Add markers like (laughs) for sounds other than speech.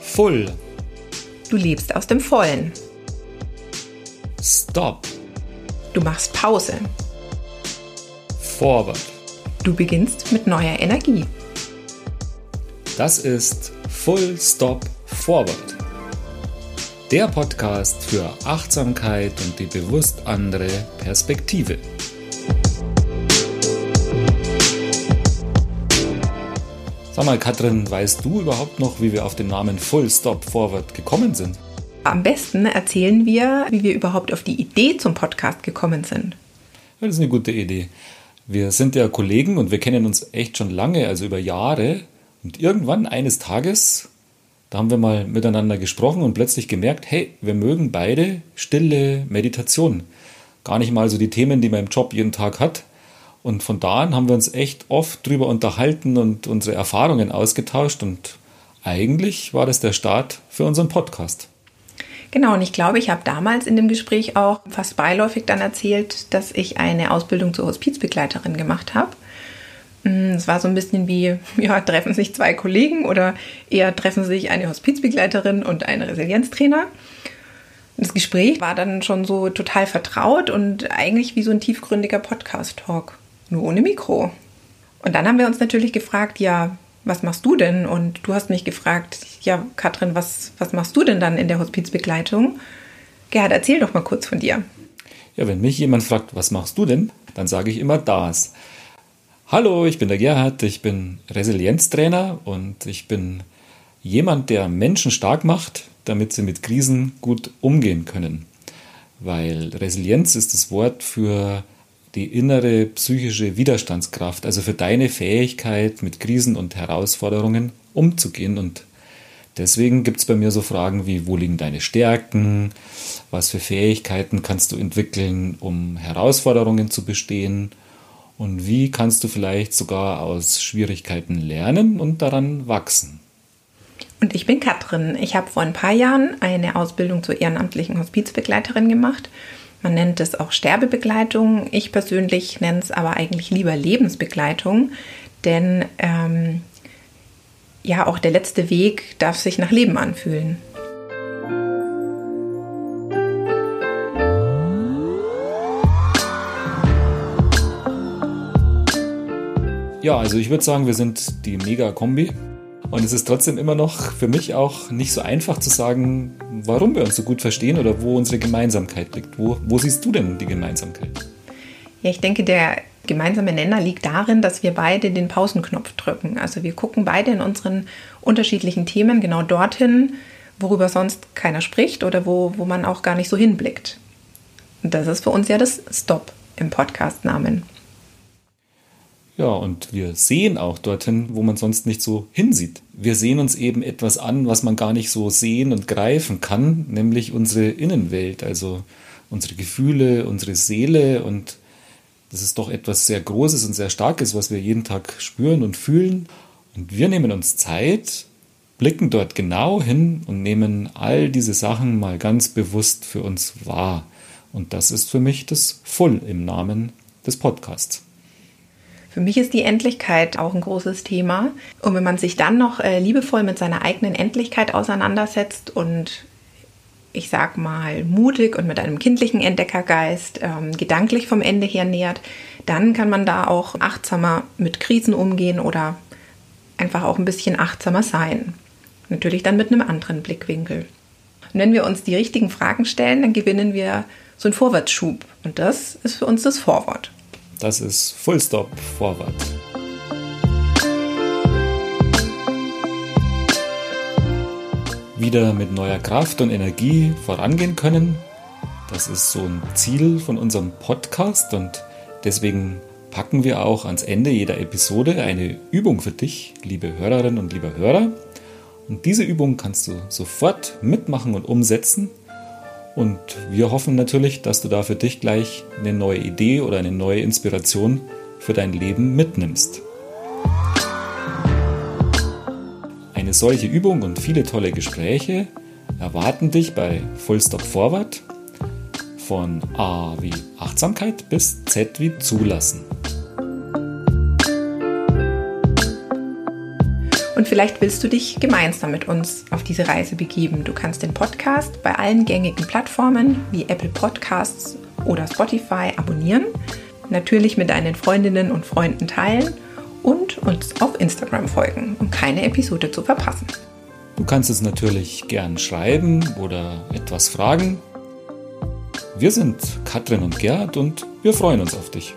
Full. Du lebst aus dem Vollen. Stop. Du machst Pause. Forward. Du beginnst mit neuer Energie. Das ist Full Stop Forward. Der Podcast für Achtsamkeit und die bewusst andere Perspektive. Sag mal, Katrin, weißt du überhaupt noch, wie wir auf den Namen Full Stop Forward gekommen sind? Am besten erzählen wir, wie wir überhaupt auf die Idee zum Podcast gekommen sind. Das ist eine gute Idee. Wir sind ja Kollegen und wir kennen uns echt schon lange, also über Jahre. Und irgendwann eines Tages, da haben wir mal miteinander gesprochen und plötzlich gemerkt, hey, wir mögen beide stille Meditation. Gar nicht mal so die Themen, die man im Job jeden Tag hat. Und von da an haben wir uns echt oft drüber unterhalten und unsere Erfahrungen ausgetauscht. Und eigentlich war das der Start für unseren Podcast. Genau, und ich glaube, ich habe damals in dem Gespräch auch fast beiläufig dann erzählt, dass ich eine Ausbildung zur Hospizbegleiterin gemacht habe. Mm, es war so ein bisschen wie, (laughs) ja, treffen sich zwei Kollegen oder eher treffen sich eine Hospizbegleiterin und ein Resilienztrainer. Das Gespräch war dann schon so total vertraut und eigentlich wie so ein tiefgründiger Podcast-Talk, nur ohne Mikro. Und dann haben wir uns natürlich gefragt, ja, was machst du denn? Und du hast mich gefragt, ja, Katrin, was, was machst du denn dann in der Hospizbegleitung? Gerhard, erzähl doch mal kurz von dir. Ja, wenn mich jemand fragt, was machst du denn, dann sage ich immer das. Hallo, ich bin der Gerhard, ich bin Resilienztrainer und ich bin jemand, der Menschen stark macht, damit sie mit Krisen gut umgehen können. Weil Resilienz ist das Wort für die innere psychische Widerstandskraft, also für deine Fähigkeit, mit Krisen und Herausforderungen umzugehen. Und deswegen gibt es bei mir so Fragen wie, wo liegen deine Stärken? Was für Fähigkeiten kannst du entwickeln, um Herausforderungen zu bestehen? Und wie kannst du vielleicht sogar aus Schwierigkeiten lernen und daran wachsen? Und ich bin Katrin. Ich habe vor ein paar Jahren eine Ausbildung zur ehrenamtlichen Hospizbegleiterin gemacht man nennt es auch Sterbebegleitung. Ich persönlich nenne es aber eigentlich lieber Lebensbegleitung, denn ähm, ja, auch der letzte Weg darf sich nach Leben anfühlen. Ja, also ich würde sagen, wir sind die Mega-Kombi. Und es ist trotzdem immer noch für mich auch nicht so einfach zu sagen, warum wir uns so gut verstehen oder wo unsere Gemeinsamkeit liegt. Wo, wo siehst du denn die Gemeinsamkeit? Ja, ich denke, der gemeinsame Nenner liegt darin, dass wir beide den Pausenknopf drücken. Also wir gucken beide in unseren unterschiedlichen Themen genau dorthin, worüber sonst keiner spricht oder wo, wo man auch gar nicht so hinblickt. Und das ist für uns ja das Stop im Podcast-Namen. Ja, und wir sehen auch dorthin, wo man sonst nicht so hinsieht. Wir sehen uns eben etwas an, was man gar nicht so sehen und greifen kann, nämlich unsere Innenwelt, also unsere Gefühle, unsere Seele und das ist doch etwas sehr Großes und sehr Starkes, was wir jeden Tag spüren und fühlen. Und wir nehmen uns Zeit, blicken dort genau hin und nehmen all diese Sachen mal ganz bewusst für uns wahr. Und das ist für mich das Full im Namen des Podcasts. Für mich ist die Endlichkeit auch ein großes Thema. Und wenn man sich dann noch äh, liebevoll mit seiner eigenen Endlichkeit auseinandersetzt und ich sag mal, mutig und mit einem kindlichen Entdeckergeist ähm, gedanklich vom Ende her nähert, dann kann man da auch achtsamer mit Krisen umgehen oder einfach auch ein bisschen achtsamer sein. Natürlich dann mit einem anderen Blickwinkel. Und wenn wir uns die richtigen Fragen stellen, dann gewinnen wir so einen Vorwärtsschub. Und das ist für uns das Vorwort. Das ist Full Stop Forward. Wieder mit neuer Kraft und Energie vorangehen können. Das ist so ein Ziel von unserem Podcast und deswegen packen wir auch ans Ende jeder Episode eine Übung für dich, liebe Hörerinnen und liebe Hörer. Und diese Übung kannst du sofort mitmachen und umsetzen und wir hoffen natürlich, dass du da für dich gleich eine neue Idee oder eine neue Inspiration für dein Leben mitnimmst. Eine solche Übung und viele tolle Gespräche erwarten dich bei Full Stop Forward von A wie Achtsamkeit bis Z wie Zulassen. Und vielleicht willst du dich gemeinsam mit uns auf diese Reise begeben. Du kannst den Podcast bei allen gängigen Plattformen wie Apple Podcasts oder Spotify abonnieren, natürlich mit deinen Freundinnen und Freunden teilen und uns auf Instagram folgen, um keine Episode zu verpassen. Du kannst es natürlich gern schreiben oder etwas fragen. Wir sind Katrin und Gerhard und wir freuen uns auf dich.